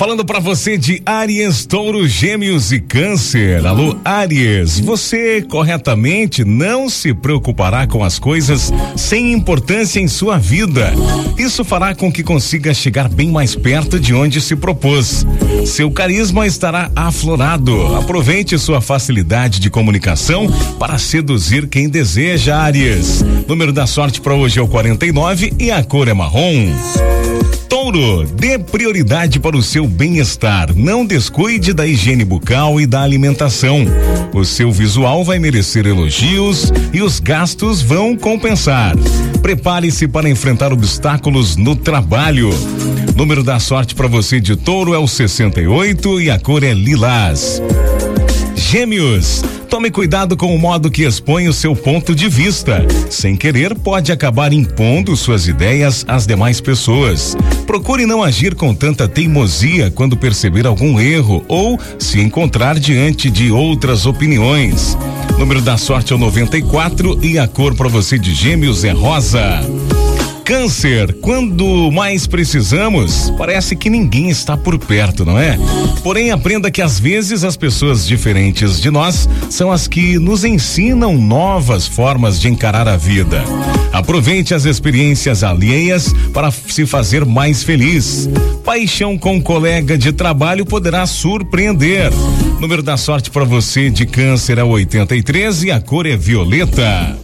Falando para você de Áries, Touro, Gêmeos e Câncer. Alô, Áries, você corretamente não se preocupará com as coisas sem importância em sua vida. Isso fará com que consiga chegar bem mais perto de onde se propôs. Seu carisma estará aflorado. Aproveite sua facilidade de comunicação para seduzir quem deseja, Áries. Número da sorte para hoje é o 49 e a cor é marrom. Touro, dê prioridade para o seu bem-estar. Não descuide da higiene bucal e da alimentação. O seu visual vai merecer elogios e os gastos vão compensar. Prepare-se para enfrentar obstáculos no trabalho. Número da sorte para você de touro é o 68 e a cor é lilás. Gêmeos, tome cuidado com o modo que expõe o seu ponto de vista. Sem querer, pode acabar impondo suas ideias às demais pessoas. Procure não agir com tanta teimosia quando perceber algum erro ou se encontrar diante de outras opiniões. Número da sorte é o 94 e a cor para você de Gêmeos é rosa. Câncer, quando mais precisamos, parece que ninguém está por perto, não é? Porém, aprenda que às vezes as pessoas diferentes de nós são as que nos ensinam novas formas de encarar a vida. Aproveite as experiências alheias para se fazer mais feliz. Paixão com colega de trabalho poderá surpreender. Número da sorte para você de câncer é 83 e a cor é violeta.